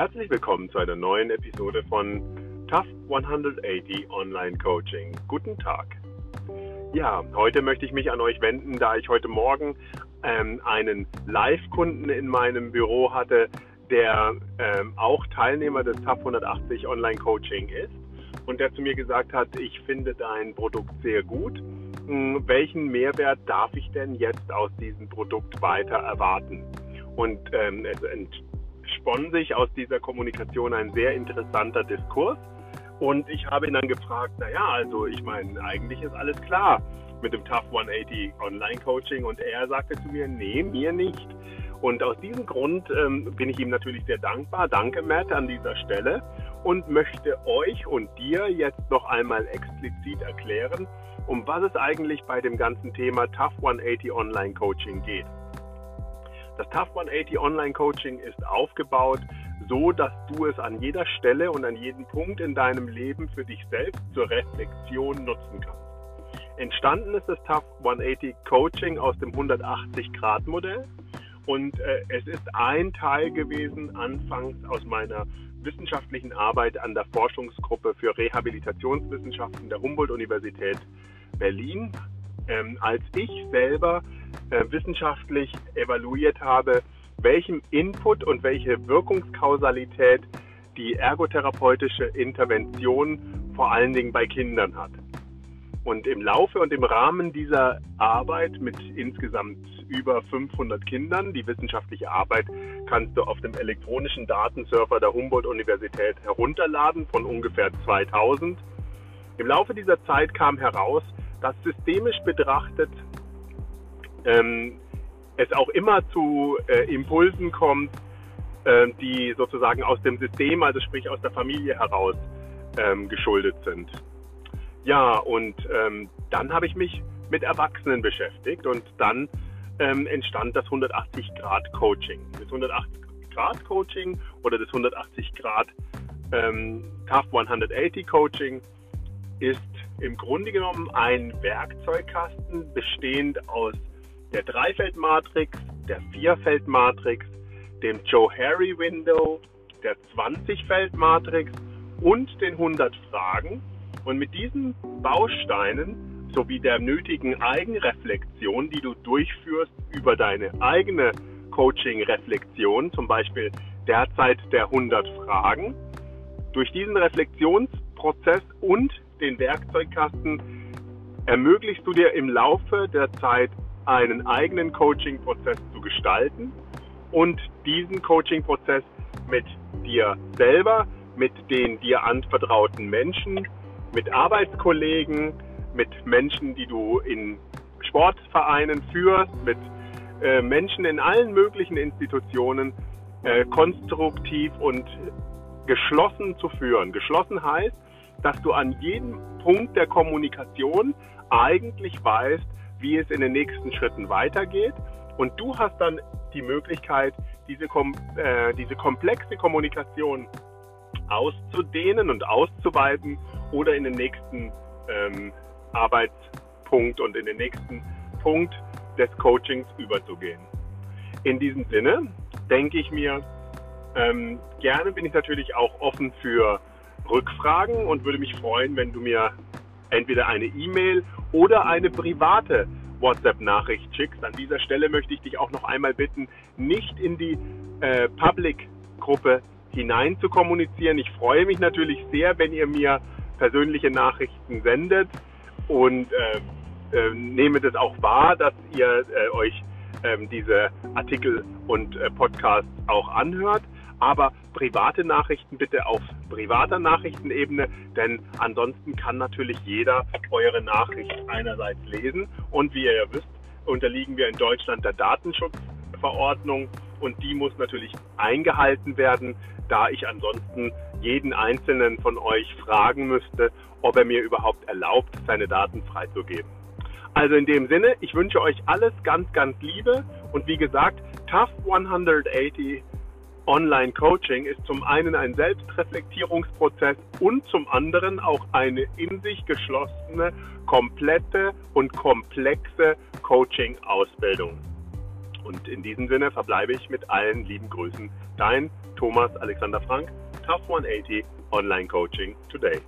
Herzlich willkommen zu einer neuen Episode von Tough 180 Online Coaching. Guten Tag. Ja, heute möchte ich mich an euch wenden, da ich heute Morgen ähm, einen Live-Kunden in meinem Büro hatte, der ähm, auch Teilnehmer des Tough 180 Online Coaching ist und der zu mir gesagt hat, ich finde dein Produkt sehr gut. Hm, welchen Mehrwert darf ich denn jetzt aus diesem Produkt weiter erwarten? Und ähm, es entspann sich aus dieser Kommunikation ein sehr interessanter Diskurs. Und ich habe ihn dann gefragt, naja, also ich meine, eigentlich ist alles klar mit dem Tough 180 Online Coaching. Und er sagte zu mir, nee, mir nicht. Und aus diesem Grund ähm, bin ich ihm natürlich sehr dankbar. Danke, Matt, an dieser Stelle. Und möchte euch und dir jetzt noch einmal explizit erklären, um was es eigentlich bei dem ganzen Thema Tough 180 Online Coaching geht. Das Tough 180 Online Coaching ist aufgebaut so, dass du es an jeder Stelle und an jedem Punkt in deinem Leben für dich selbst zur Reflexion nutzen kannst. Entstanden ist das Tough 180 Coaching aus dem 180-Grad-Modell und äh, es ist ein Teil gewesen anfangs aus meiner wissenschaftlichen Arbeit an der Forschungsgruppe für Rehabilitationswissenschaften der Humboldt-Universität Berlin, ähm, als ich selber wissenschaftlich evaluiert habe, welchen Input und welche Wirkungskausalität die ergotherapeutische Intervention vor allen Dingen bei Kindern hat. Und im Laufe und im Rahmen dieser Arbeit mit insgesamt über 500 Kindern, die wissenschaftliche Arbeit kannst du auf dem elektronischen Datenserver der Humboldt-Universität herunterladen von ungefähr 2000. Im Laufe dieser Zeit kam heraus, dass systemisch betrachtet ähm, es auch immer zu äh, Impulsen kommt, äh, die sozusagen aus dem System, also sprich aus der Familie heraus ähm, geschuldet sind. Ja, und ähm, dann habe ich mich mit Erwachsenen beschäftigt und dann ähm, entstand das 180 Grad Coaching. Das 180 Grad Coaching oder das 180 Grad ähm, Tough 180 Coaching ist im Grunde genommen ein Werkzeugkasten bestehend aus der Dreifeldmatrix, der Vierfeldmatrix, dem Joe Harry Window, der 20-Feld-Matrix und den 100 Fragen. Und mit diesen Bausteinen sowie der nötigen Eigenreflexion, die du durchführst über deine eigene Coaching-Reflexion, zum Beispiel derzeit der 100 Fragen, durch diesen Reflexionsprozess und den Werkzeugkasten ermöglichst du dir im Laufe der Zeit einen eigenen Coaching-Prozess zu gestalten und diesen Coaching-Prozess mit dir selber, mit den dir anvertrauten Menschen, mit Arbeitskollegen, mit Menschen, die du in Sportvereinen führst, mit äh, Menschen in allen möglichen Institutionen äh, konstruktiv und geschlossen zu führen. Geschlossen heißt, dass du an jedem Punkt der Kommunikation eigentlich weißt, wie es in den nächsten Schritten weitergeht. Und du hast dann die Möglichkeit, diese, äh, diese komplexe Kommunikation auszudehnen und auszuweiten oder in den nächsten ähm, Arbeitspunkt und in den nächsten Punkt des Coachings überzugehen. In diesem Sinne denke ich mir, ähm, gerne bin ich natürlich auch offen für Rückfragen und würde mich freuen, wenn du mir entweder eine E-Mail oder eine private WhatsApp-Nachricht schickst. An dieser Stelle möchte ich dich auch noch einmal bitten, nicht in die äh, Public-Gruppe hinein zu kommunizieren. Ich freue mich natürlich sehr, wenn ihr mir persönliche Nachrichten sendet und äh, äh, nehme das auch wahr, dass ihr äh, euch ähm, diese Artikel und äh, Podcasts auch anhört aber private Nachrichten bitte auf privater Nachrichtenebene, denn ansonsten kann natürlich jeder eure Nachricht einerseits lesen und wie ihr ja wisst, unterliegen wir in Deutschland der Datenschutzverordnung und die muss natürlich eingehalten werden, da ich ansonsten jeden einzelnen von euch fragen müsste, ob er mir überhaupt erlaubt, seine Daten freizugeben. Also in dem Sinne, ich wünsche euch alles ganz, ganz Liebe und wie gesagt, Tough 180 Online-Coaching ist zum einen ein Selbstreflektierungsprozess und zum anderen auch eine in sich geschlossene, komplette und komplexe Coaching-Ausbildung. Und in diesem Sinne verbleibe ich mit allen lieben Grüßen. Dein Thomas Alexander Frank, Tough 180 Online Coaching Today.